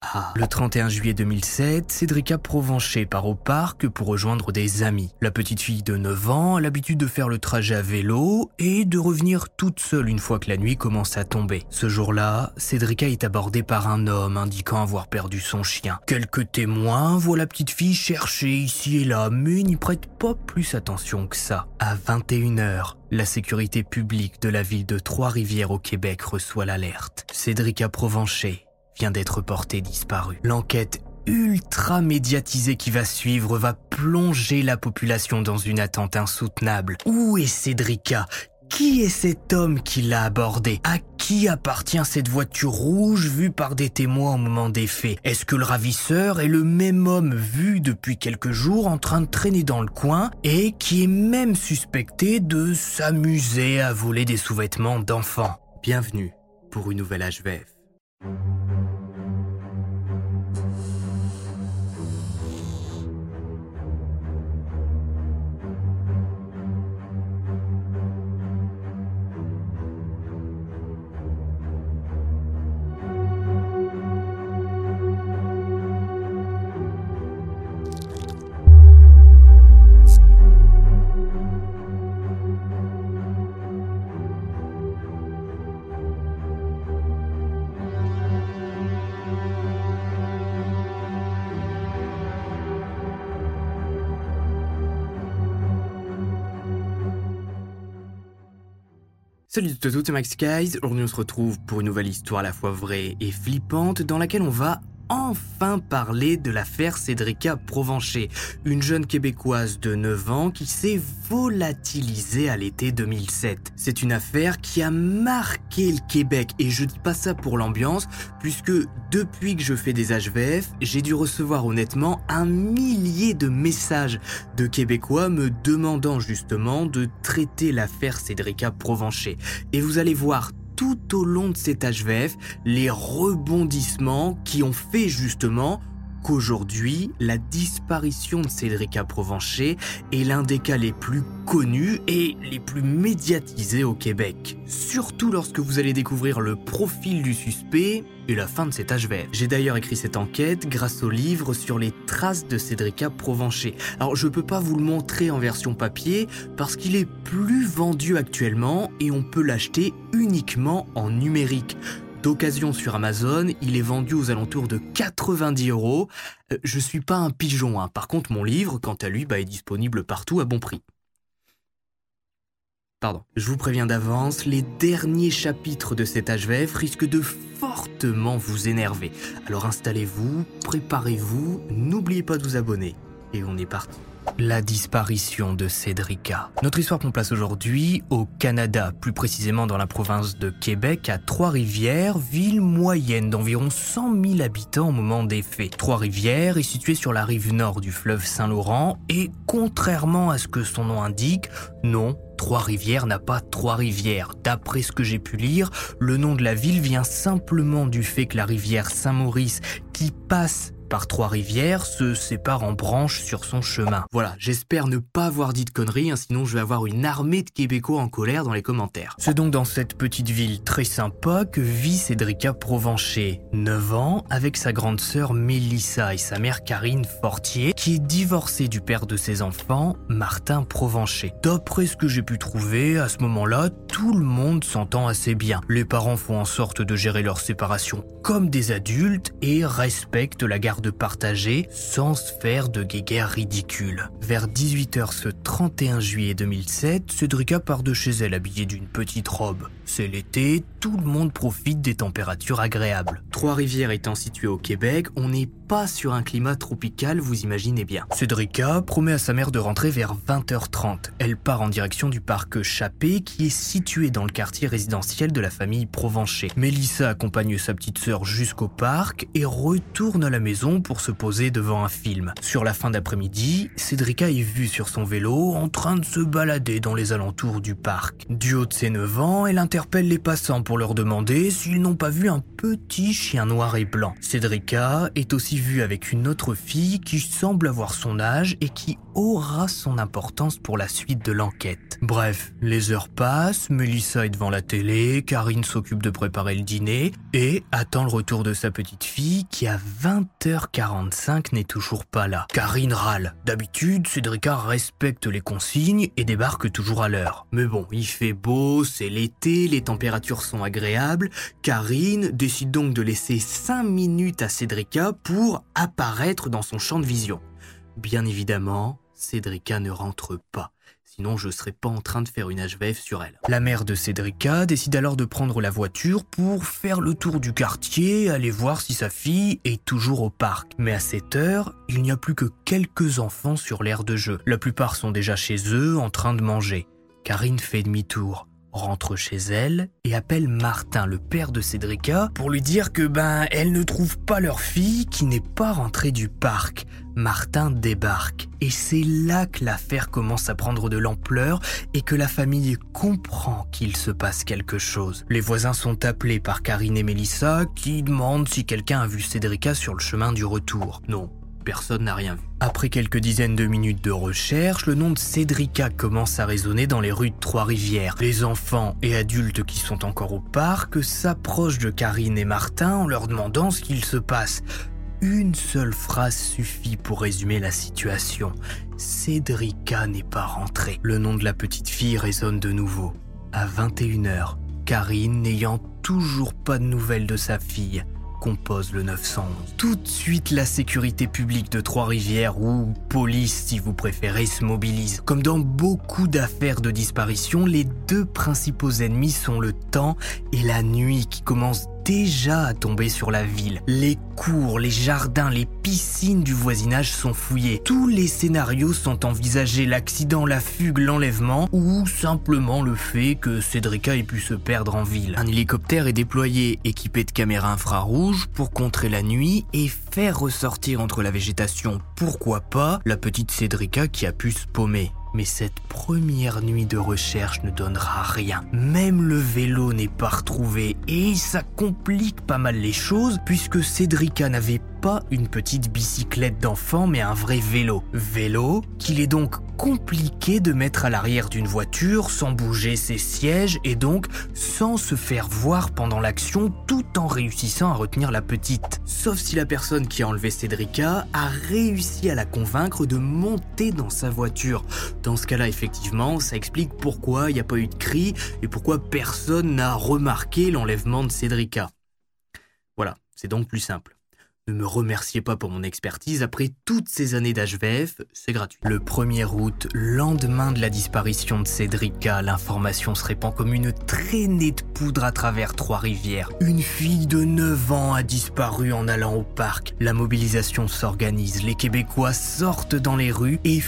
Ah. Le 31 juillet 2007, Cédrica Provencher part au parc pour rejoindre des amis. La petite fille de 9 ans a l'habitude de faire le trajet à vélo et de revenir toute seule une fois que la nuit commence à tomber. Ce jour-là, Cédrica est abordée par un homme indiquant avoir perdu son chien. Quelques témoins voient la petite fille chercher ici et là, mais n'y prêtent pas plus attention que ça. À 21h, la sécurité publique de la ville de Trois-Rivières au Québec reçoit l'alerte. Cédrica Provencher vient d'être porté disparu. L'enquête ultra médiatisée qui va suivre va plonger la population dans une attente insoutenable. Où est Cédrica? Qui est cet homme qui l'a abordé À qui appartient cette voiture rouge vue par des témoins au moment des faits? Est-ce que le ravisseur est le même homme vu depuis quelques jours en train de traîner dans le coin et qui est même suspecté de s'amuser à voler des sous-vêtements d'enfants? Bienvenue pour une nouvelle HVF. Thank you. Salut à tous, c'est Max Guys. Aujourd'hui, on se retrouve pour une nouvelle histoire à la fois vraie et flippante dans laquelle on va enfin parler de l'affaire Cédrica Provencher, une jeune québécoise de 9 ans qui s'est volatilisée à l'été 2007. C'est une affaire qui a marqué le Québec et je dis pas ça pour l'ambiance puisque depuis que je fais des HVF, j'ai dû recevoir honnêtement un millier de messages de Québécois me demandant justement de traiter l'affaire Cédrica Provencher. Et vous allez voir tout au long de cet HVF les rebondissements qui ont fait justement qu'aujourd'hui, la disparition de Cédrica Provencher est l'un des cas les plus connus et les plus médiatisés au Québec. Surtout lorsque vous allez découvrir le profil du suspect et la fin de cet HVF. J'ai d'ailleurs écrit cette enquête grâce au livre sur les traces de Cédrica Provencher. Alors je peux pas vous le montrer en version papier parce qu'il est plus vendu actuellement et on peut l'acheter uniquement en numérique d'occasion sur Amazon. Il est vendu aux alentours de 90 euros. Euh, je suis pas un pigeon, hein. par contre mon livre, quant à lui, bah, est disponible partout à bon prix. Pardon. Je vous préviens d'avance, les derniers chapitres de cet HVF risquent de fortement vous énerver. Alors installez-vous, préparez-vous, n'oubliez pas de vous abonner. Et on est parti. La disparition de Cédrica. Notre histoire prend place aujourd'hui au Canada, plus précisément dans la province de Québec, à Trois-Rivières, ville moyenne d'environ 100 000 habitants au moment des faits. Trois-Rivières est située sur la rive nord du fleuve Saint-Laurent et, contrairement à ce que son nom indique, non, Trois-Rivières n'a pas trois rivières. D'après ce que j'ai pu lire, le nom de la ville vient simplement du fait que la rivière Saint-Maurice, qui passe par Trois-Rivières se sépare en branches sur son chemin. Voilà, j'espère ne pas avoir dit de conneries, hein, sinon je vais avoir une armée de Québécois en colère dans les commentaires. C'est donc dans cette petite ville très sympa que vit Cédrica Provencher, 9 ans, avec sa grande sœur Mélissa et sa mère Karine Fortier, qui est divorcée du père de ses enfants, Martin Provencher. D'après ce que j'ai pu trouver, à ce moment-là, tout le monde s'entend assez bien. Les parents font en sorte de gérer leur séparation comme des adultes et respectent la garde l'air de partager sans se faire de guéguerre ridicule. Vers 18h ce 31 juillet 2007, Cédrica part de chez elle habillée d'une petite robe. C'est l'été, tout le monde profite des températures agréables. Trois-Rivières étant située au Québec, on n'est pas sur un climat tropical, vous imaginez bien. Cédrica promet à sa mère de rentrer vers 20h30. Elle part en direction du parc Chappé qui est situé dans le quartier résidentiel de la famille Provencher. Mélissa accompagne sa petite sœur jusqu'au parc et retourne à la maison pour se poser devant un film. Sur la fin d'après-midi, Cédrica est vue sur son vélo en train de se balader dans les alentours du parc. Du haut de ses 9 ans, elle interpelle les passants pour leur demander s'ils n'ont pas vu un petit chien noir et blanc. Cédrica est aussi vue avec une autre fille qui semble avoir son âge et qui aura son importance pour la suite de l'enquête. Bref, les heures passent, Melissa est devant la télé, Karine s'occupe de préparer le dîner et attend le retour de sa petite fille qui à 20h45 n'est toujours pas là. Karine râle. D'habitude, Cédrica respecte les consignes et débarque toujours à l'heure. Mais bon, il fait beau, c'est l'été, les températures sont agréables. Karine décide donc de laisser 5 minutes à Cédrica pour apparaître dans son champ de vision. Bien évidemment, Cédrica ne rentre pas. Sinon, je serais pas en train de faire une HVF sur elle. La mère de Cédrica décide alors de prendre la voiture pour faire le tour du quartier, aller voir si sa fille est toujours au parc. Mais à cette heure, il n'y a plus que quelques enfants sur l'aire de jeu. La plupart sont déjà chez eux en train de manger. Karine fait demi-tour rentre chez elle et appelle Martin, le père de Cédrica, pour lui dire que ben elle ne trouve pas leur fille qui n'est pas rentrée du parc. Martin débarque et c'est là que l'affaire commence à prendre de l'ampleur et que la famille comprend qu'il se passe quelque chose. Les voisins sont appelés par Karine et Mélissa qui demandent si quelqu'un a vu Cédrica sur le chemin du retour. Non, personne n'a rien vu. Après quelques dizaines de minutes de recherche, le nom de Cédrica commence à résonner dans les rues de Trois-Rivières. Les enfants et adultes qui sont encore au parc s'approchent de Karine et Martin en leur demandant ce qu'il se passe. Une seule phrase suffit pour résumer la situation. Cédrica n'est pas rentrée. Le nom de la petite fille résonne de nouveau. À 21h, Karine, n'ayant toujours pas de nouvelles de sa fille, compose le 911. Tout de suite, la sécurité publique de Trois-Rivières, ou police si vous préférez, se mobilise. Comme dans beaucoup d'affaires de disparition, les deux principaux ennemis sont le temps et la nuit qui commencent déjà à tomber sur la ville. Les cours, les jardins, les piscines du voisinage sont fouillés. Tous les scénarios sont envisagés, l'accident, la fugue, l'enlèvement ou simplement le fait que Cédrica ait pu se perdre en ville. Un hélicoptère est déployé équipé de caméras infrarouges pour contrer la nuit et faire ressortir entre la végétation, pourquoi pas, la petite Cédrica qui a pu se paumer. Mais cette première nuit de recherche ne donnera rien. Même le vélo n'est pas retrouvé et ça complique pas mal les choses puisque Cédrica n'avait pas une petite bicyclette d'enfant mais un vrai vélo. Vélo qu'il est donc compliqué de mettre à l'arrière d'une voiture sans bouger ses sièges et donc sans se faire voir pendant l'action tout en réussissant à retenir la petite. Sauf si la personne qui a enlevé Cédrica a réussi à la convaincre de monter dans sa voiture. Dans ce cas-là, effectivement, ça explique pourquoi il n'y a pas eu de cri et pourquoi personne n'a remarqué l'enlèvement de Cédrica. Voilà, c'est donc plus simple. Ne me remerciez pas pour mon expertise, après toutes ces années d'HVF, c'est gratuit. Le 1er août, lendemain de la disparition de Cédrica, l'information se répand comme une traînée de poudre à travers Trois-Rivières. Une fille de 9 ans a disparu en allant au parc. La mobilisation s'organise, les Québécois sortent dans les rues et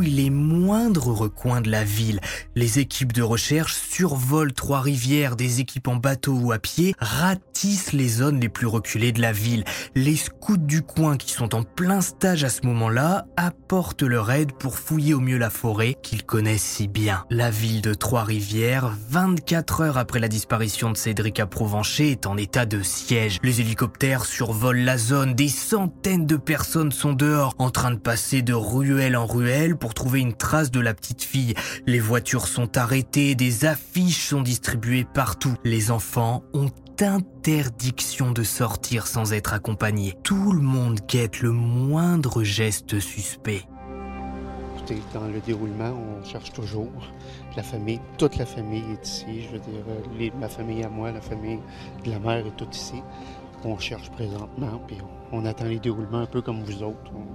les moindres recoins de la ville. Les équipes de recherche survolent Trois-Rivières, des équipes en bateau ou à pied, ratissent les zones les plus reculées de la ville. Les scouts du coin qui sont en plein stage à ce moment-là apportent leur aide pour fouiller au mieux la forêt qu'ils connaissent si bien. La ville de Trois-Rivières, 24 heures après la disparition de Cédric à Provencher, est en état de siège. Les hélicoptères survolent la zone, des centaines de personnes sont dehors, en train de passer de ruelle en ruelle pour trouver une trace de la petite fille. Les voitures sont arrêtées, des affiches sont distribuées partout. Les enfants ont interdiction de sortir sans être accompagné. Tout le monde guette le moindre geste suspect. Dans le déroulement, on cherche toujours. La famille, toute la famille est ici. Je veux dire, ma famille à moi, la famille de la mère est toute ici. qu'on cherche présentement, puis on, attend les déroulements un peu comme vous autres. On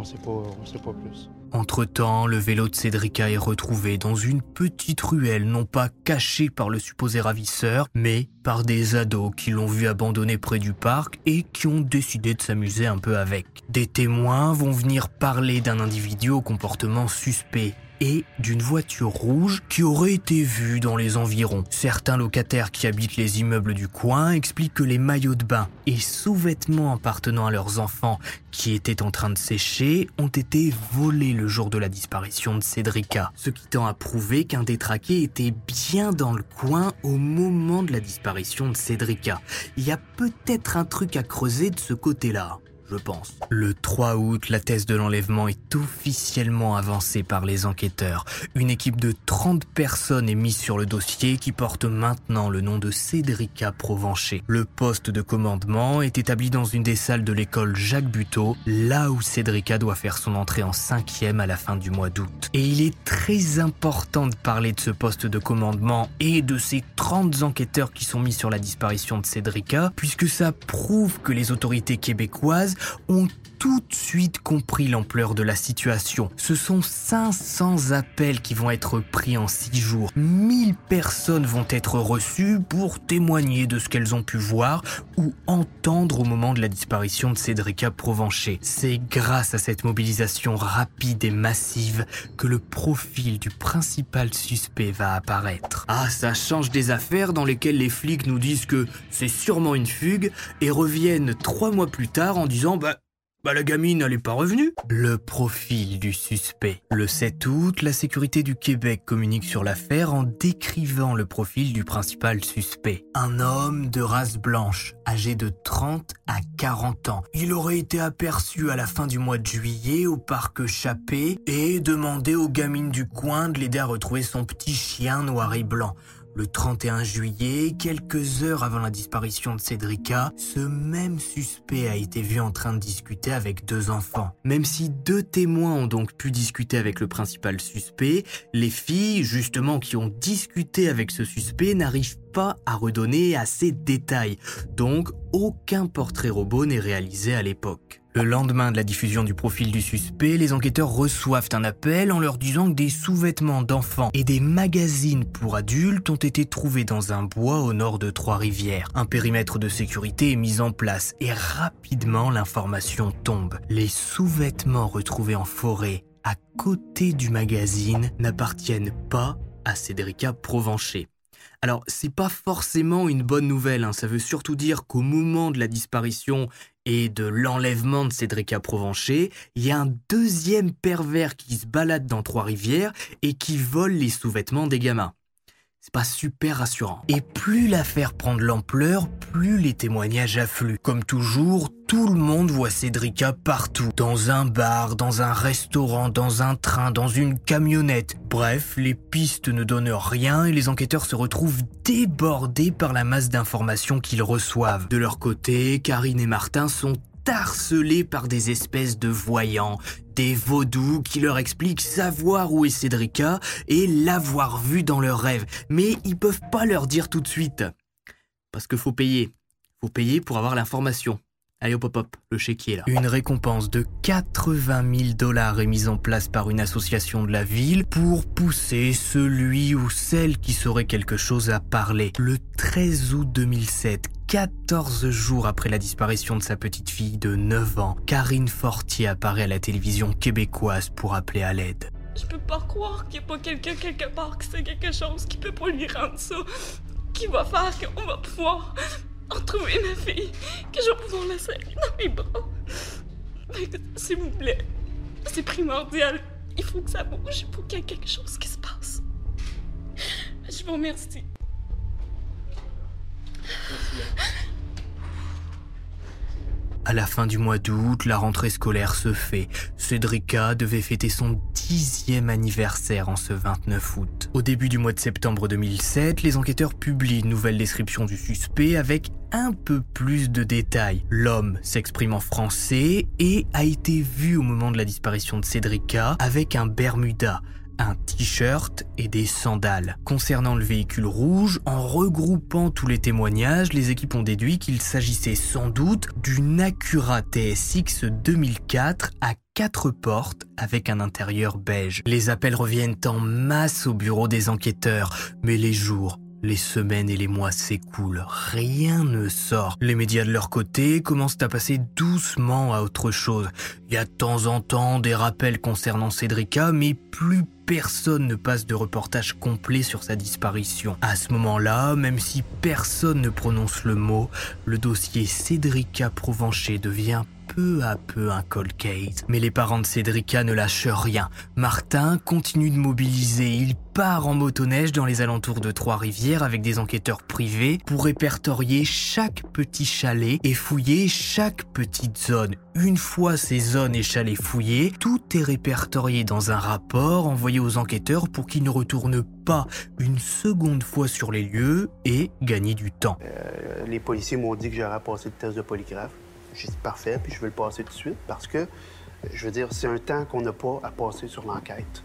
ne sait, on sait pas plus. Entre-temps, le vélo de Cédrica est retrouvé dans une petite ruelle, non pas cachée par le supposé ravisseur, mais par des ados qui l'ont vu abandonné près du parc et qui ont décidé de s'amuser un peu avec. Des témoins vont venir parler d'un individu au comportement suspect et d'une voiture rouge qui aurait été vue dans les environs. Certains locataires qui habitent les immeubles du coin expliquent que les maillots de bain et sous-vêtements appartenant à leurs enfants qui étaient en train de sécher ont été volés le jour de la disparition de Cédrica, ce qui tend à prouver qu'un détraqué était bien dans le coin au moment de la disparition de Cédrica. Il y a peut-être un truc à creuser de ce côté-là je pense. Le 3 août, la thèse de l'enlèvement est officiellement avancée par les enquêteurs. Une équipe de 30 personnes est mise sur le dossier qui porte maintenant le nom de Cédrica Provencher. Le poste de commandement est établi dans une des salles de l'école Jacques Buteau, là où Cédrica doit faire son entrée en cinquième à la fin du mois d'août. Et il est très important de parler de ce poste de commandement et de ces 30 enquêteurs qui sont mis sur la disparition de Cédrica, puisque ça prouve que les autorités québécoises ont tout de suite compris l'ampleur de la situation. Ce sont 500 appels qui vont être pris en 6 jours. 1000 personnes vont être reçues pour témoigner de ce qu'elles ont pu voir ou entendre au moment de la disparition de Cédrica Provencher. C'est grâce à cette mobilisation rapide et massive que le profil du principal suspect va apparaître. Ah, ça change des affaires dans lesquelles les flics nous disent que c'est sûrement une fugue et reviennent trois mois plus tard en disant bah bah la gamine, elle est pas revenue. Le profil du suspect. Le 7 août, la sécurité du Québec communique sur l'affaire en décrivant le profil du principal suspect. Un homme de race blanche, âgé de 30 à 40 ans. Il aurait été aperçu à la fin du mois de juillet au parc Chappé et demandé aux gamines du coin de l'aider à retrouver son petit chien noir et blanc. Le 31 juillet, quelques heures avant la disparition de Cédrica, ce même suspect a été vu en train de discuter avec deux enfants. Même si deux témoins ont donc pu discuter avec le principal suspect, les filles, justement, qui ont discuté avec ce suspect n'arrivent pas à redonner assez de détails. Donc, aucun portrait robot n'est réalisé à l'époque. Le lendemain de la diffusion du profil du suspect, les enquêteurs reçoivent un appel en leur disant que des sous-vêtements d'enfants et des magazines pour adultes ont été trouvés dans un bois au nord de Trois-Rivières. Un périmètre de sécurité est mis en place et rapidement l'information tombe. Les sous-vêtements retrouvés en forêt à côté du magazine n'appartiennent pas à Cédrica Provencher. Alors, c'est pas forcément une bonne nouvelle, hein. ça veut surtout dire qu'au moment de la disparition et de l'enlèvement de Cédrica Provencher, il y a un deuxième pervers qui se balade dans Trois-Rivières et qui vole les sous-vêtements des gamins. Pas super rassurant. Et plus l'affaire prend de l'ampleur, plus les témoignages affluent. Comme toujours, tout le monde voit Cédrica partout. Dans un bar, dans un restaurant, dans un train, dans une camionnette. Bref, les pistes ne donnent rien et les enquêteurs se retrouvent débordés par la masse d'informations qu'ils reçoivent. De leur côté, Karine et Martin sont harcelés par des espèces de voyants, des vaudous qui leur expliquent savoir où est Cédrica et l'avoir vue dans leurs rêves. Mais ils peuvent pas leur dire tout de suite. Parce qu'il faut payer. Faut payer pour avoir l'information. Allez hop hop hop, le chéquier est là. Une récompense de 80 000 dollars est mise en place par une association de la ville pour pousser celui ou celle qui saurait quelque chose à parler. Le 13 août 2007, 14 jours après la disparition de sa petite fille de 9 ans, Karine Fortier apparaît à la télévision québécoise pour appeler à l'aide. Je peux pas croire qu'il n'y a pas quelqu'un quelque part qui sait quelque chose qui peut pas lui rendre ça, qui va faire qu'on va pouvoir retrouver ma fille, que je vais pouvoir la serrer dans mes bras. S'il vous plaît, c'est primordial. Il faut que ça bouge, il faut qu'il y ait quelque chose qui se passe. Je vous remercie. À la fin du mois d'août, la rentrée scolaire se fait. Cédrica devait fêter son dixième anniversaire en ce 29 août. Au début du mois de septembre 2007, les enquêteurs publient une nouvelle description du suspect avec un peu plus de détails. L'homme s'exprime en français et a été vu au moment de la disparition de Cédrica avec un Bermuda, un t-shirt et des sandales. Concernant le véhicule rouge, en regroupant tous les témoignages, les équipes ont déduit qu'il s'agissait sans doute d'une Acura TSX 2004 à quatre portes avec un intérieur beige. Les appels reviennent en masse au bureau des enquêteurs, mais les jours, les semaines et les mois s'écoulent, rien ne sort. Les médias de leur côté commencent à passer doucement à autre chose. Il y a de temps en temps des rappels concernant Cédrica, mais plus personne ne passe de reportage complet sur sa disparition. À ce moment-là, même si personne ne prononce le mot, le dossier Cédrica Provencher devient peu à peu un cold case. Mais les parents de Cédrica ne lâchent rien. Martin continue de mobiliser. Il part en motoneige dans les alentours de Trois-Rivières avec des enquêteurs privés pour répertorier chaque petit chalet et fouiller chaque petite zone. Une fois ces zones et chalets fouillés, tout est répertorié dans un rapport envoyé aux enquêteurs pour qu'ils ne retournent pas une seconde fois sur les lieux et gagner du temps. Euh, les policiers m'ont dit que j'aurais passé le test de polygraphe. J'ai dit parfait, puis je vais le passer tout de suite parce que, je veux dire, c'est un temps qu'on n'a pas à passer sur l'enquête.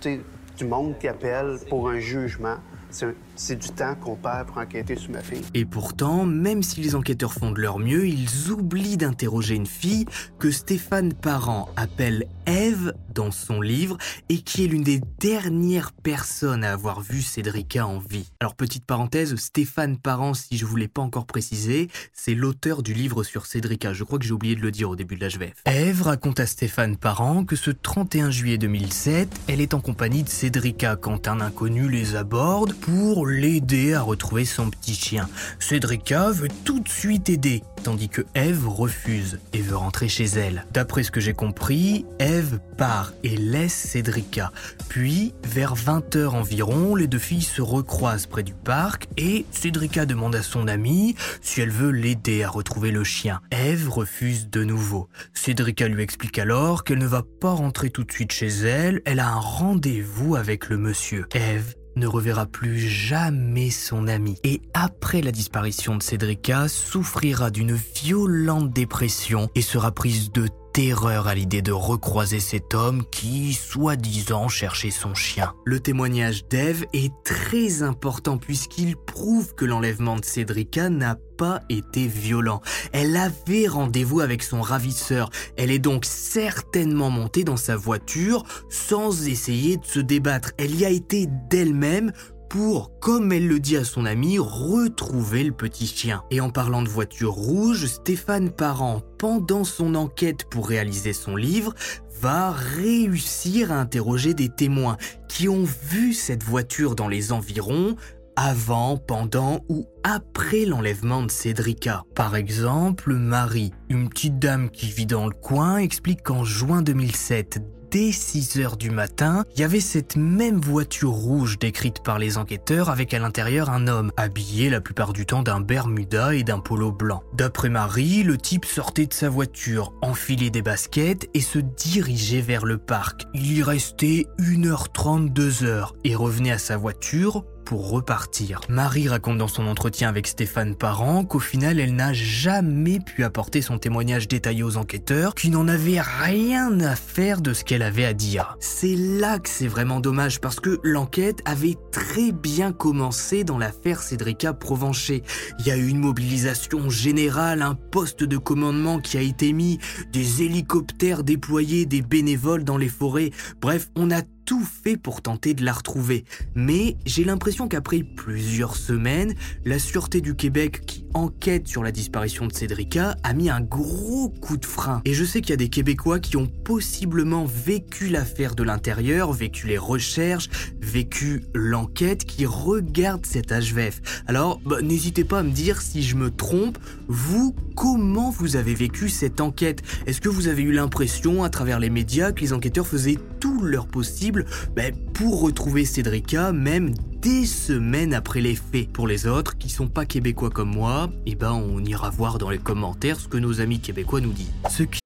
Tu sais, du monde qui appelle pour un jugement, c'est du temps qu'on perd pour enquêter sur ma fille. Et pourtant, même si les enquêteurs font de leur mieux, ils oublient d'interroger une fille que Stéphane Parent appelle Eve dans son livre et qui est l'une des dernières personnes à avoir vu Cédrica en vie. Alors petite parenthèse, Stéphane Parent, si je ne vous l'ai pas encore précisé, c'est l'auteur du livre sur Cédrica. Je crois que j'ai oublié de le dire au début de l'HVF. Eve raconte à Stéphane Parent que ce 31 juillet 2007, elle est en compagnie de Cédrica quand un inconnu les aborde pour l'aider à retrouver son petit chien. Cédrica veut tout de suite aider, tandis que Eve refuse et veut rentrer chez elle. D'après ce que j'ai compris, Eve part et laisse Cédrica. Puis, vers 20h environ, les deux filles se recroisent près du parc et Cédrica demande à son amie si elle veut l'aider à retrouver le chien. Eve refuse de nouveau. Cédrica lui explique alors qu'elle ne va pas rentrer tout de suite chez elle, elle a un rendez-vous avec le monsieur. Eve ne reverra plus jamais son ami. Et après la disparition de Cédrica souffrira d'une violente dépression et sera prise de terreur à l'idée de recroiser cet homme qui, soi-disant, cherchait son chien. Le témoignage d'Eve est très important puisqu'il prouve que l'enlèvement de Cédrica n'a pas été violent. Elle avait rendez-vous avec son ravisseur. Elle est donc certainement montée dans sa voiture sans essayer de se débattre. Elle y a été d'elle-même pour, comme elle le dit à son ami, retrouver le petit chien. Et en parlant de voiture rouge, Stéphane Parent, pendant son enquête pour réaliser son livre, va réussir à interroger des témoins qui ont vu cette voiture dans les environs avant, pendant ou après l'enlèvement de Cédrica. Par exemple, Marie, une petite dame qui vit dans le coin, explique qu'en juin 2007, dès 6 heures du matin, il y avait cette même voiture rouge décrite par les enquêteurs avec à l'intérieur un homme, habillé la plupart du temps d'un bermuda et d'un polo blanc. D'après Marie, le type sortait de sa voiture, enfilait des baskets et se dirigeait vers le parc. Il y restait 1h30, 2 heures et revenait à sa voiture repartir. Marie raconte dans son entretien avec Stéphane Parent qu'au final elle n'a jamais pu apporter son témoignage détaillé aux enquêteurs, qui n'en avaient rien à faire de ce qu'elle avait à dire. C'est là que c'est vraiment dommage parce que l'enquête avait très bien commencé dans l'affaire Cédrica Provencher. Il y a eu une mobilisation générale, un poste de commandement qui a été mis, des hélicoptères déployés, des bénévoles dans les forêts. Bref, on a tout fait pour tenter de la retrouver. Mais j'ai l'impression qu'après plusieurs semaines, la Sûreté du Québec qui enquête sur la disparition de Cédrica a mis un gros coup de frein. Et je sais qu'il y a des Québécois qui ont possiblement vécu l'affaire de l'intérieur, vécu les recherches, vécu l'enquête, qui regardent cet HVF. Alors, bah, n'hésitez pas à me dire si je me trompe, vous, comment vous avez vécu cette enquête? Est-ce que vous avez eu l'impression, à travers les médias, que les enquêteurs faisaient tout leur possible ben, pour retrouver Cédrica, même des semaines après les faits? Pour les autres qui sont pas québécois comme moi, eh ben on ira voir dans les commentaires ce que nos amis québécois nous disent. Ce qui...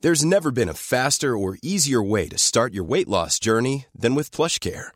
There's never been a faster or easier way to start your weight loss journey than with PlushCare.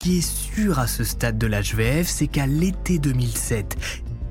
Ce qui est sûr à ce stade de l'HVF, c'est qu'à l'été 2007,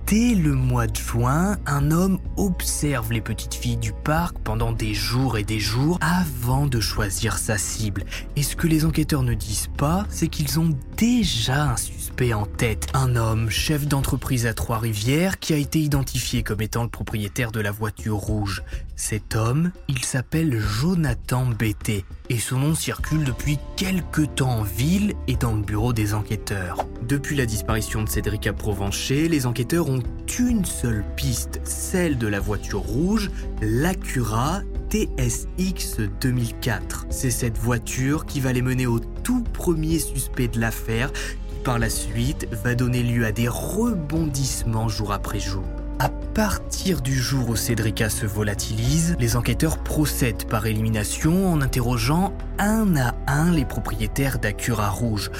Dès le mois de juin, un homme observe les petites filles du parc pendant des jours et des jours avant de choisir sa cible. Et ce que les enquêteurs ne disent pas, c'est qu'ils ont déjà un suspect en tête. Un homme, chef d'entreprise à Trois-Rivières, qui a été identifié comme étant le propriétaire de la voiture rouge. Cet homme, il s'appelle Jonathan Bété et son nom circule depuis quelques temps en ville et dans le bureau des enquêteurs. Depuis la disparition de Cédric Provencher, les enquêteurs ont une seule piste, celle de la voiture rouge, l'Acura TSX 2004. C'est cette voiture qui va les mener au tout premier suspect de l'affaire, qui par la suite va donner lieu à des rebondissements jour après jour. À partir du jour où Cédrica se volatilise, les enquêteurs procèdent par élimination en interrogeant un à un les propriétaires d'Acura Rouge.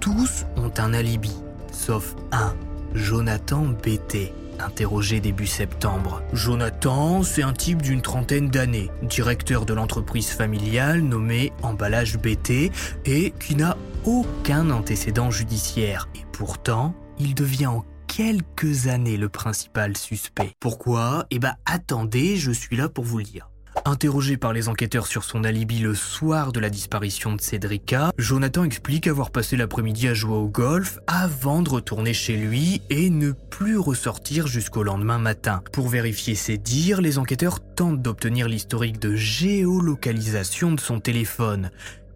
Tous ont un alibi, sauf un, Jonathan BT, interrogé début septembre. Jonathan, c'est un type d'une trentaine d'années, directeur de l'entreprise familiale nommée Emballage BT et qui n'a aucun antécédent judiciaire. Et pourtant, il devient en quelques années le principal suspect. Pourquoi? Eh ben attendez, je suis là pour vous le dire. Interrogé par les enquêteurs sur son alibi le soir de la disparition de Cédrica, Jonathan explique avoir passé l'après-midi à jouer au golf avant de retourner chez lui et ne plus ressortir jusqu'au lendemain matin. Pour vérifier ses dires, les enquêteurs tentent d'obtenir l'historique de géolocalisation de son téléphone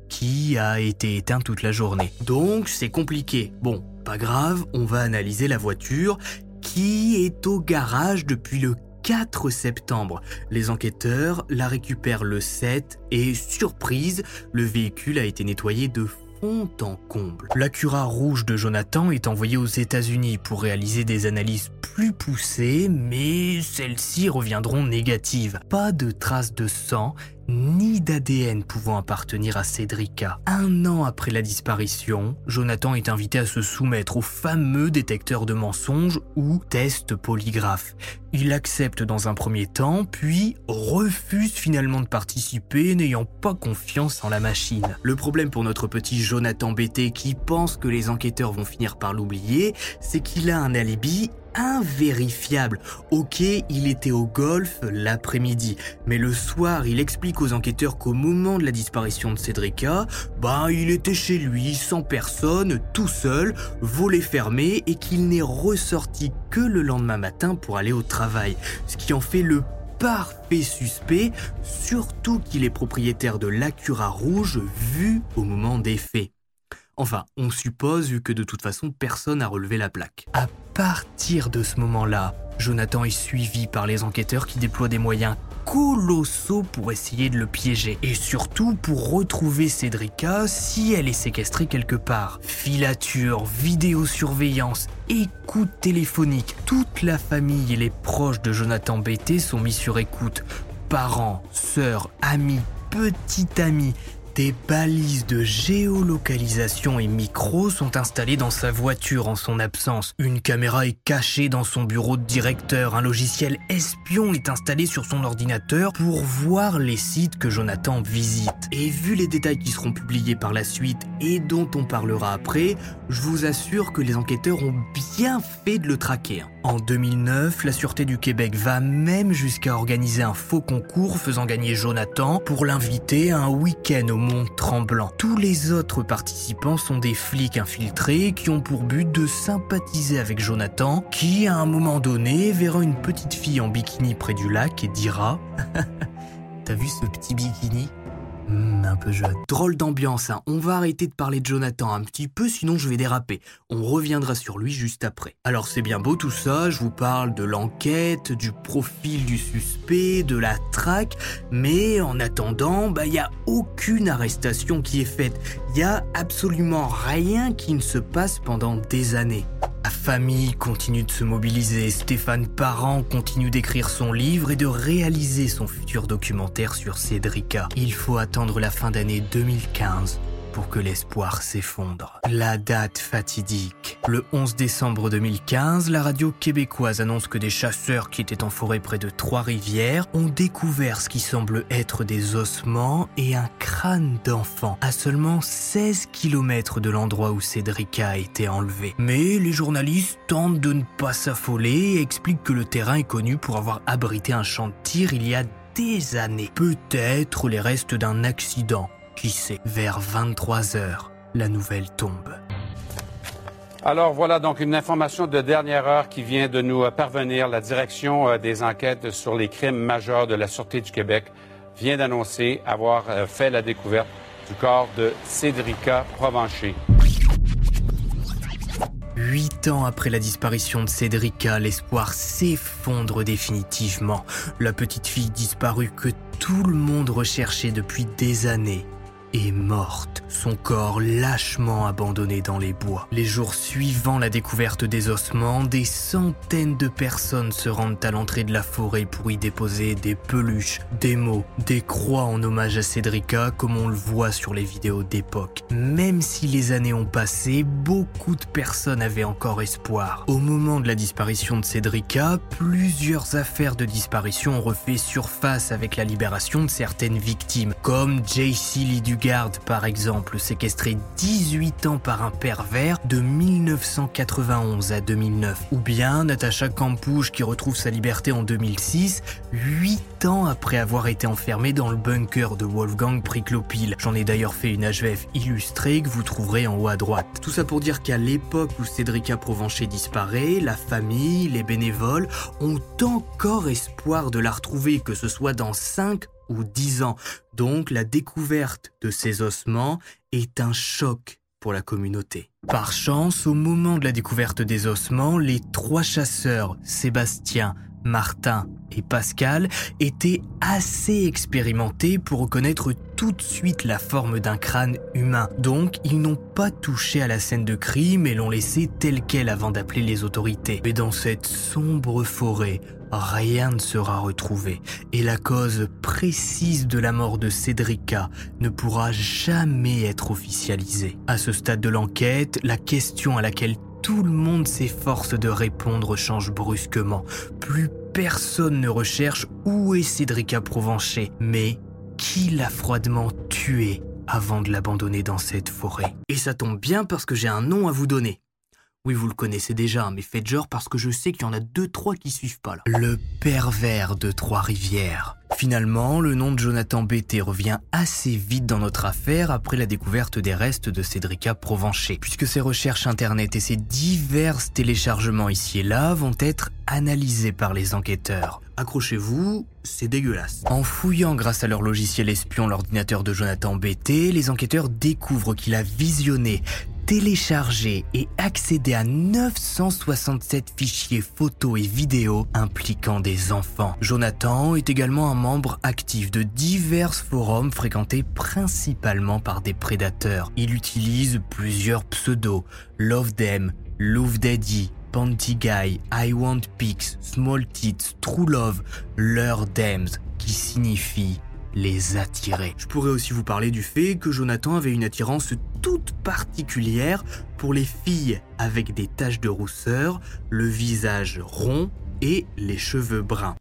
qui a été éteint toute la journée. Donc c'est compliqué. Bon, pas grave, on va analyser la voiture qui est au garage depuis le 4 septembre. Les enquêteurs la récupèrent le 7 et, surprise, le véhicule a été nettoyé de fond en comble. L'Acura rouge de Jonathan est envoyé aux États-Unis pour réaliser des analyses plus poussées, mais celles-ci reviendront négatives. Pas de traces de sang ni d'ADN pouvant appartenir à Cédrica. Un an après la disparition, Jonathan est invité à se soumettre au fameux détecteur de mensonges ou test polygraphe. Il accepte dans un premier temps, puis refuse finalement de participer, n'ayant pas confiance en la machine. Le problème pour notre petit Jonathan BT qui pense que les enquêteurs vont finir par l'oublier, c'est qu'il a un alibi invérifiable. Ok, il était au golf l'après-midi, mais le soir, il explique aux enquêteurs qu'au moment de la disparition de Cédrica, bah, il était chez lui, sans personne, tout seul, volet fermé, et qu'il n'est ressorti que le lendemain matin pour aller au travail. Ce qui en fait le parfait suspect, surtout qu'il est propriétaire de l'Acura rouge vu au moment des faits. Enfin, on suppose que de toute façon personne n'a relevé la plaque. Partir de ce moment-là, Jonathan est suivi par les enquêteurs qui déploient des moyens colossaux pour essayer de le piéger et surtout pour retrouver Cédrica si elle est séquestrée quelque part. Filature, vidéosurveillance, écoute téléphonique, toute la famille et les proches de Jonathan BT sont mis sur écoute. Parents, sœurs, amis, petits amis, des balises de géolocalisation et micro sont installées dans sa voiture en son absence. Une caméra est cachée dans son bureau de directeur. Un logiciel espion est installé sur son ordinateur pour voir les sites que Jonathan visite. Et vu les détails qui seront publiés par la suite et dont on parlera après, je vous assure que les enquêteurs ont bien fait de le traquer. En 2009, la Sûreté du Québec va même jusqu'à organiser un faux concours faisant gagner Jonathan pour l'inviter à un week-end au Mont Tremblant. Tous les autres participants sont des flics infiltrés qui ont pour but de sympathiser avec Jonathan, qui à un moment donné verra une petite fille en bikini près du lac et dira T'as vu ce petit bikini? Hmm, un peu jeune. Drôle d'ambiance, hein. On va arrêter de parler de Jonathan un petit peu, sinon je vais déraper. On reviendra sur lui juste après. Alors c'est bien beau tout ça, je vous parle de l'enquête, du profil du suspect, de la traque, mais en attendant, bah il y a aucune arrestation qui est faite. Il y a absolument rien qui ne se passe pendant des années. Famille continue de se mobiliser, Stéphane Parent continue d'écrire son livre et de réaliser son futur documentaire sur Cédrica. Il faut attendre la fin d'année 2015 pour que l'espoir s'effondre. La date fatidique. Le 11 décembre 2015, la radio québécoise annonce que des chasseurs qui étaient en forêt près de Trois-Rivières ont découvert ce qui semble être des ossements et un crâne d'enfant à seulement 16 km de l'endroit où Cédrica a été enlevée. Mais les journalistes tentent de ne pas s'affoler et expliquent que le terrain est connu pour avoir abrité un champ de tir il y a des années. Peut-être les restes d'un accident. Vers 23 heures, la nouvelle tombe. Alors voilà donc une information de dernière heure qui vient de nous euh, parvenir. La direction euh, des enquêtes sur les crimes majeurs de la Sûreté du Québec vient d'annoncer avoir euh, fait la découverte du corps de Cédrica Provencher. Huit ans après la disparition de Cédrica, l'espoir s'effondre définitivement. La petite fille disparue que tout le monde recherchait depuis des années est morte, son corps lâchement abandonné dans les bois. Les jours suivant la découverte des ossements, des centaines de personnes se rendent à l'entrée de la forêt pour y déposer des peluches, des mots, des croix en hommage à Cédrica comme on le voit sur les vidéos d'époque. Même si les années ont passé, beaucoup de personnes avaient encore espoir. Au moment de la disparition de Cédrica, plusieurs affaires de disparition ont refait surface avec la libération de certaines victimes, comme JC Lee Dugard par exemple, séquestré 18 ans par un pervers de 1991 à 2009. Ou bien Natacha Campouche qui retrouve sa liberté en 2006, 8 ans après avoir été enfermée dans le bunker de Wolfgang Priklopil. J'en ai d'ailleurs fait une HVF illustrée que vous trouverez en haut à droite. Tout ça pour dire qu'à l'époque où Cédrica Provencher disparaît, la famille, les bénévoles ont encore espoir de la retrouver, que ce soit dans 5 ou 10 ans. Donc la découverte de ces ossements est un choc pour la communauté. Par chance, au moment de la découverte des ossements, les trois chasseurs, Sébastien, Martin et Pascal, étaient assez expérimentés pour reconnaître tout de suite la forme d'un crâne humain. Donc, ils n'ont pas touché à la scène de crime et l'ont laissée telle qu'elle avant d'appeler les autorités. Mais dans cette sombre forêt, rien ne sera retrouvé et la cause précise de la mort de Cédrica ne pourra jamais être officialisée. À ce stade de l'enquête, la question à laquelle tout le monde s'efforce de répondre change brusquement. Plus personne ne recherche où est Cédrica Provencher, mais qui l'a froidement tuée avant de l'abandonner dans cette forêt? Et ça tombe bien parce que j'ai un nom à vous donner. Oui, vous le connaissez déjà, mais faites genre parce que je sais qu'il y en a deux, trois qui suivent pas là. Le pervers de Trois-Rivières. Finalement, le nom de Jonathan Bété revient assez vite dans notre affaire après la découverte des restes de Cédrica Provencher, puisque ses recherches internet et ses divers téléchargements ici et là vont être analysés par les enquêteurs. Accrochez-vous, c'est dégueulasse. En fouillant grâce à leur logiciel espion l'ordinateur de Jonathan Bété, les enquêteurs découvrent qu'il a visionné télécharger et accéder à 967 fichiers photos et vidéos impliquant des enfants. Jonathan est également un membre actif de divers forums fréquentés principalement par des prédateurs. Il utilise plusieurs pseudos, Love Them, Love Daddy, Panty Guy, I Want Pics, Small Tits, True Love, Leur Dems, qui signifie les attirer. Je pourrais aussi vous parler du fait que Jonathan avait une attirance toute particulière pour les filles avec des taches de rousseur, le visage rond et les cheveux bruns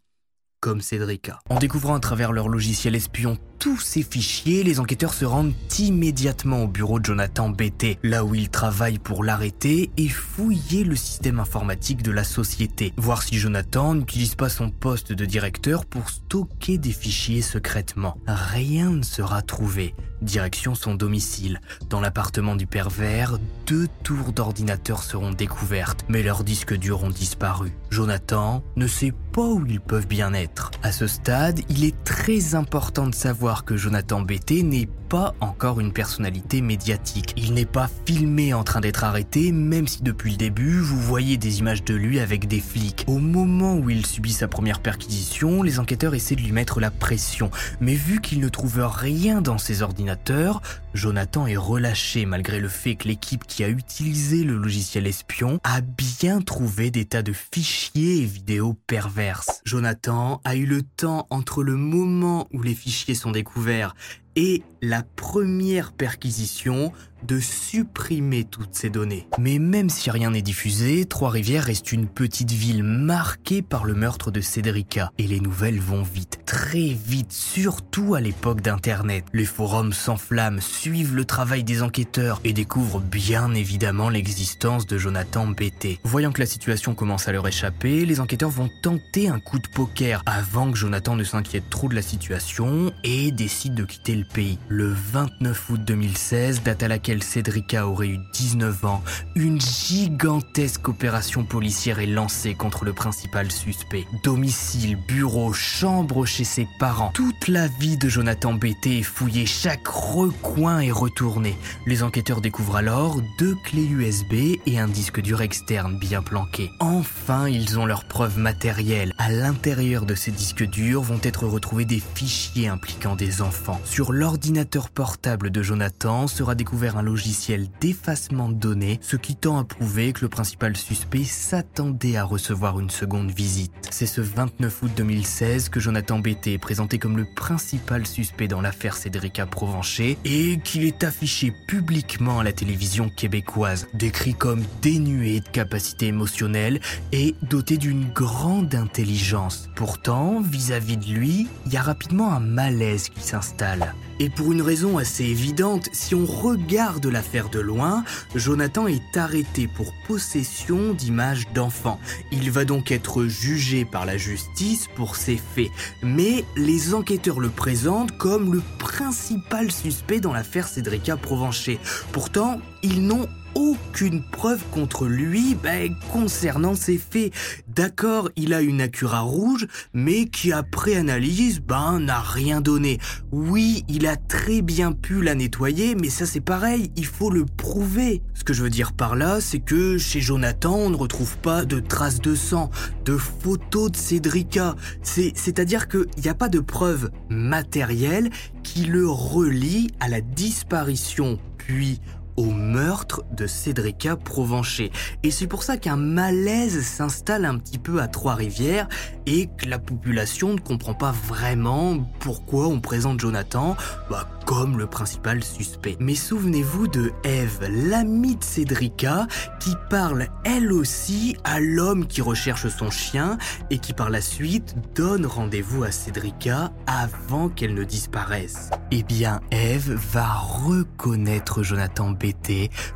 comme Cédrica. En découvrant à travers leur logiciel espion tous ces fichiers, les enquêteurs se rendent immédiatement au bureau de Jonathan BT, là où il travaille pour l'arrêter et fouiller le système informatique de la société, voir si Jonathan n'utilise pas son poste de directeur pour stocker des fichiers secrètement. Rien ne sera trouvé. Direction son domicile. Dans l'appartement du pervers, deux tours d'ordinateur seront découvertes, mais leurs disques durs ont disparu. Jonathan ne sait pas où ils peuvent bien être. À ce stade, il est très important de savoir que Jonathan Bété n'est pas encore une personnalité médiatique. Il n'est pas filmé en train d'être arrêté, même si depuis le début, vous voyez des images de lui avec des flics. Au moment où il subit sa première perquisition, les enquêteurs essaient de lui mettre la pression. Mais vu qu'ils ne trouvent rien dans ses ordinateurs, Jonathan est relâché malgré le fait que l'équipe qui a utilisé le logiciel espion a bien trouvé des tas de fichiers et vidéos perverses. Jonathan a eu le temps entre le moment où les fichiers sont découverts et la première perquisition de supprimer toutes ces données. Mais même si rien n'est diffusé, Trois-Rivières reste une petite ville marquée par le meurtre de Cédrica. Et les nouvelles vont vite, très vite, surtout à l'époque d'Internet. Les forums s'enflamment, suivent le travail des enquêteurs et découvrent bien évidemment l'existence de Jonathan Bété. Voyant que la situation commence à leur échapper, les enquêteurs vont tenter un coup de poker avant que Jonathan ne s'inquiète trop de la situation et décide de quitter le pays. Le 29 août 2016, date à laquelle Cédrica aurait eu 19 ans, une gigantesque opération policière est lancée contre le principal suspect. Domicile, bureau, chambre chez ses parents. Toute la vie de Jonathan Bété est fouillée, chaque recoin est retourné. Les enquêteurs découvrent alors deux clés USB et un disque dur externe bien planqué. Enfin, ils ont leurs preuves matérielles. À l'intérieur de ces disques durs vont être retrouvés des fichiers impliquant des enfants. Sur l'ordinateur portable de Jonathan sera découvert logiciel d'effacement de données, ce qui tend à prouver que le principal suspect s'attendait à recevoir une seconde visite. C'est ce 29 août 2016 que Jonathan Bété est présenté comme le principal suspect dans l'affaire Cédrica Provencher et qu'il est affiché publiquement à la télévision québécoise, décrit comme dénué de capacité émotionnelle et doté d'une grande intelligence. Pourtant, vis-à-vis -vis de lui, il y a rapidement un malaise qui s'installe. Et pour une raison assez évidente, si on regarde l'affaire de loin, Jonathan est arrêté pour possession d'images d'enfants. Il va donc être jugé par la justice pour ses faits. Mais les enquêteurs le présentent comme le principal suspect dans l'affaire Cédrica Provencher. Pourtant, ils n'ont aucune preuve contre lui ben, concernant ces faits. D'accord, il a une Acura rouge, mais qui après analyse, ben, n'a rien donné. Oui, il a très bien pu la nettoyer, mais ça c'est pareil, il faut le prouver. Ce que je veux dire par là, c'est que chez Jonathan, on ne retrouve pas de traces de sang, de photos de Cédrica. C'est-à-dire qu'il n'y a pas de preuve matérielle qui le relie à la disparition puis au meurtre de Cédrica Provencher. Et c'est pour ça qu'un malaise s'installe un petit peu à Trois-Rivières et que la population ne comprend pas vraiment pourquoi on présente Jonathan bah, comme le principal suspect. Mais souvenez-vous de Eve, l'amie de Cédrica, qui parle elle aussi à l'homme qui recherche son chien et qui par la suite donne rendez-vous à Cédrica avant qu'elle ne disparaisse. Eh bien, Eve va reconnaître Jonathan B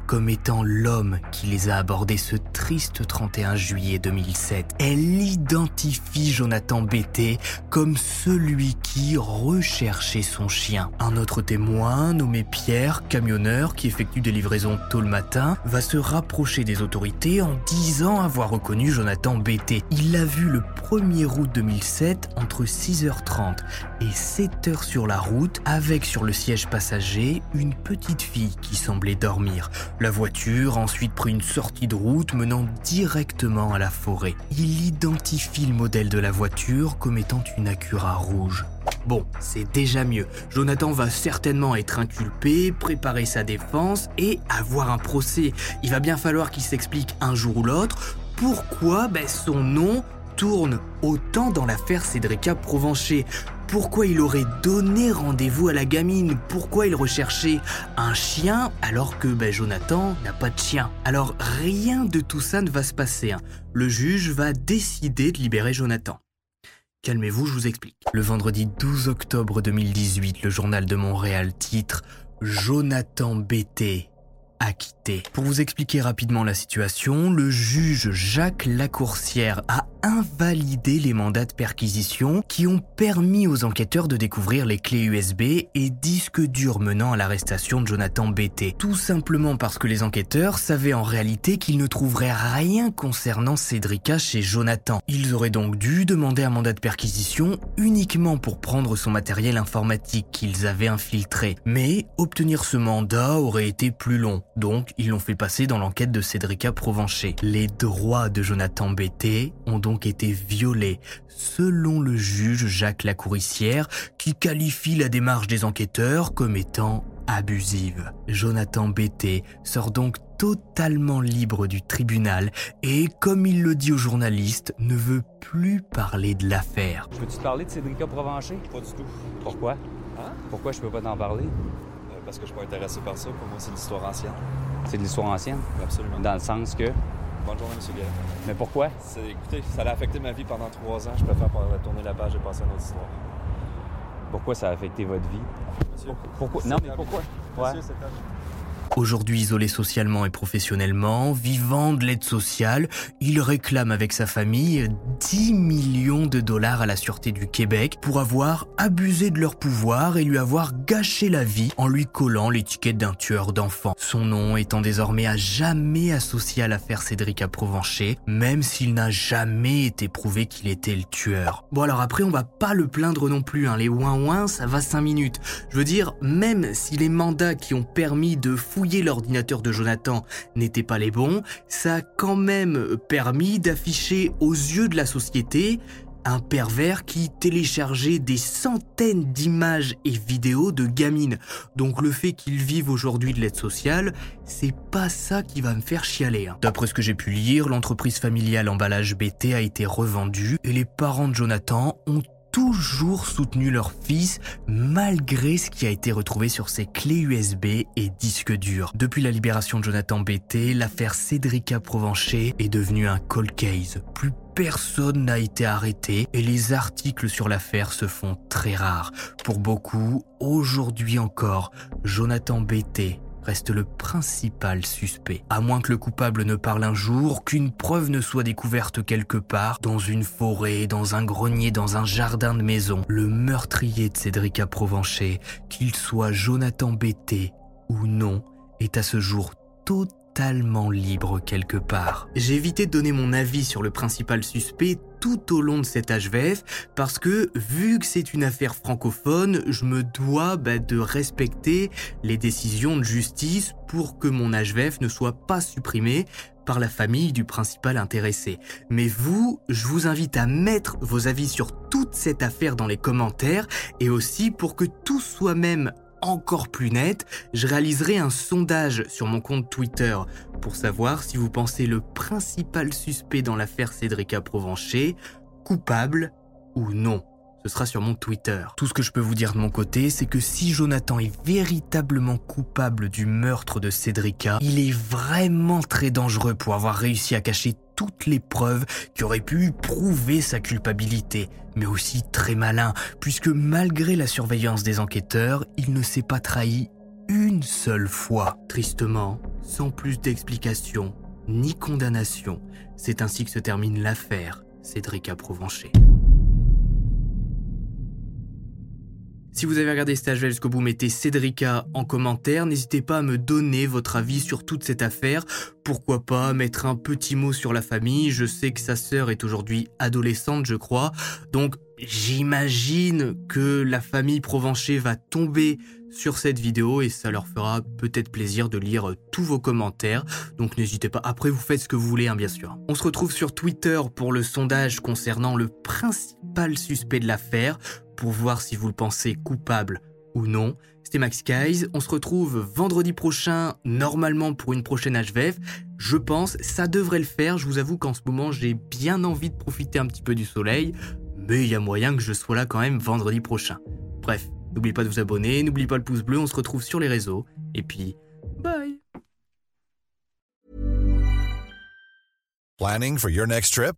comme étant l'homme qui les a abordés ce triste 31 juillet 2007. Elle identifie Jonathan Bété comme celui qui recherchait son chien. Un autre témoin, nommé Pierre, camionneur qui effectue des livraisons tôt le matin, va se rapprocher des autorités en disant avoir reconnu Jonathan Bété. Il l'a vu le 1er août 2007 entre 6h30 et 7h sur la route avec sur le siège passager une petite fille qui semblait dormir. La voiture a ensuite pris une sortie de route menant directement à la forêt. Il identifie le modèle de la voiture comme étant une Acura rouge. Bon, c'est déjà mieux. Jonathan va certainement être inculpé, préparer sa défense et avoir un procès. Il va bien falloir qu'il s'explique un jour ou l'autre pourquoi ben, son nom tourne autant dans l'affaire Cédrica Provencher. Pourquoi il aurait donné rendez-vous à la gamine? Pourquoi il recherchait un chien alors que ben, Jonathan n'a pas de chien? Alors rien de tout ça ne va se passer. Hein. Le juge va décider de libérer Jonathan. Calmez-vous, je vous explique. Le vendredi 12 octobre 2018, le journal de Montréal titre Jonathan Bété Pour vous expliquer rapidement la situation, le juge Jacques Lacourcière a invalidé les mandats de perquisition qui ont permis aux enquêteurs de découvrir les clés USB et disques durs menant à l'arrestation de Jonathan Bété. Tout simplement parce que les enquêteurs savaient en réalité qu'ils ne trouveraient rien concernant Cédrica chez Jonathan. Ils auraient donc dû demander un mandat de perquisition uniquement pour prendre son matériel informatique qu'ils avaient infiltré. Mais obtenir ce mandat aurait été plus long. Donc, ils l'ont fait passer dans l'enquête de Cédrica Provencher. Les droits de Jonathan Bété ont donc été violés, selon le juge Jacques Lacourissière, qui qualifie la démarche des enquêteurs comme étant abusive. Jonathan Bété sort donc totalement libre du tribunal et, comme il le dit aux journalistes, ne veut plus parler de l'affaire. Peux-tu parler de Cédrica Provencher? Pas du tout. Pourquoi? Pourquoi je peux pas t'en parler? Parce que je suis pas intéressé par ça. Pour moi, c'est l'histoire ancienne. C'est de l'histoire ancienne? Absolument. Dans le sens que. Bonne journée, M. Guérin. Mais pourquoi? Écoutez, ça a affecté ma vie pendant trois ans. Je préfère tourner la page et passer à une autre histoire. Pourquoi ça a affecté votre vie? Monsieur, Pourquoi? Non, mais pourquoi? Monsieur, Ouais. Aujourd'hui isolé socialement et professionnellement, vivant de l'aide sociale, il réclame avec sa famille 10 millions de dollars à la Sûreté du Québec pour avoir abusé de leur pouvoir et lui avoir gâché la vie en lui collant l'étiquette d'un tueur d'enfants. Son nom étant désormais à jamais associé à l'affaire Cédric Provencher, même s'il n'a jamais été prouvé qu'il était le tueur. Bon alors après on va pas le plaindre non plus, hein. les ouin-ouin ça va 5 minutes. Je veux dire, même si les mandats qui ont permis de l'ordinateur de Jonathan n'étaient pas les bons, ça a quand même permis d'afficher aux yeux de la société un pervers qui téléchargeait des centaines d'images et vidéos de gamines. Donc le fait qu'il vive aujourd'hui de l'aide sociale, c'est pas ça qui va me faire chialer. hein. D'après ce que j'ai pu lire, l'entreprise familiale emballage BT a été revendue et les parents de Jonathan ont toujours soutenu leur fils malgré ce qui a été retrouvé sur ses clés USB et disques durs. Depuis la libération de Jonathan BT, l'affaire Cédrica Provencher est devenue un cold case. Plus personne n'a été arrêté et les articles sur l'affaire se font très rares. Pour beaucoup, aujourd'hui encore, Jonathan BT reste le principal suspect. À moins que le coupable ne parle un jour, qu'une preuve ne soit découverte quelque part, dans une forêt, dans un grenier, dans un jardin de maison, le meurtrier de Cédric Provencher, qu'il soit Jonathan Bété ou non, est à ce jour totalement libre quelque part. J'ai évité de donner mon avis sur le principal suspect tout au long de cet HVF parce que vu que c'est une affaire francophone, je me dois bah, de respecter les décisions de justice pour que mon HVF ne soit pas supprimé par la famille du principal intéressé. Mais vous, je vous invite à mettre vos avis sur toute cette affaire dans les commentaires et aussi pour que tout soit même encore plus net, je réaliserai un sondage sur mon compte Twitter pour savoir si vous pensez le principal suspect dans l'affaire Cédrica Provencher coupable ou non. Ce sera sur mon Twitter. Tout ce que je peux vous dire de mon côté, c'est que si Jonathan est véritablement coupable du meurtre de Cédrica, il est vraiment très dangereux pour avoir réussi à cacher toutes les preuves qui auraient pu prouver sa culpabilité, mais aussi très malin, puisque malgré la surveillance des enquêteurs, il ne s'est pas trahi une seule fois. Tristement, sans plus d'explications ni condamnation, c'est ainsi que se termine l'affaire Cédrica Provencher. Si vous avez regardé HVL jusqu'au bout, mettez Cédrica en commentaire. N'hésitez pas à me donner votre avis sur toute cette affaire. Pourquoi pas mettre un petit mot sur la famille. Je sais que sa sœur est aujourd'hui adolescente, je crois. Donc j'imagine que la famille Provencher va tomber sur cette vidéo et ça leur fera peut-être plaisir de lire tous vos commentaires. Donc n'hésitez pas. Après, vous faites ce que vous voulez, hein, bien sûr. On se retrouve sur Twitter pour le sondage concernant le principal suspect de l'affaire pour voir si vous le pensez coupable ou non. C'était Max Guys. On se retrouve vendredi prochain, normalement pour une prochaine HVF. Je pense, ça devrait le faire. Je vous avoue qu'en ce moment, j'ai bien envie de profiter un petit peu du soleil, mais il y a moyen que je sois là quand même vendredi prochain. Bref, n'oubliez pas de vous abonner, n'oubliez pas le pouce bleu, on se retrouve sur les réseaux. Et puis, bye Planning for your next trip?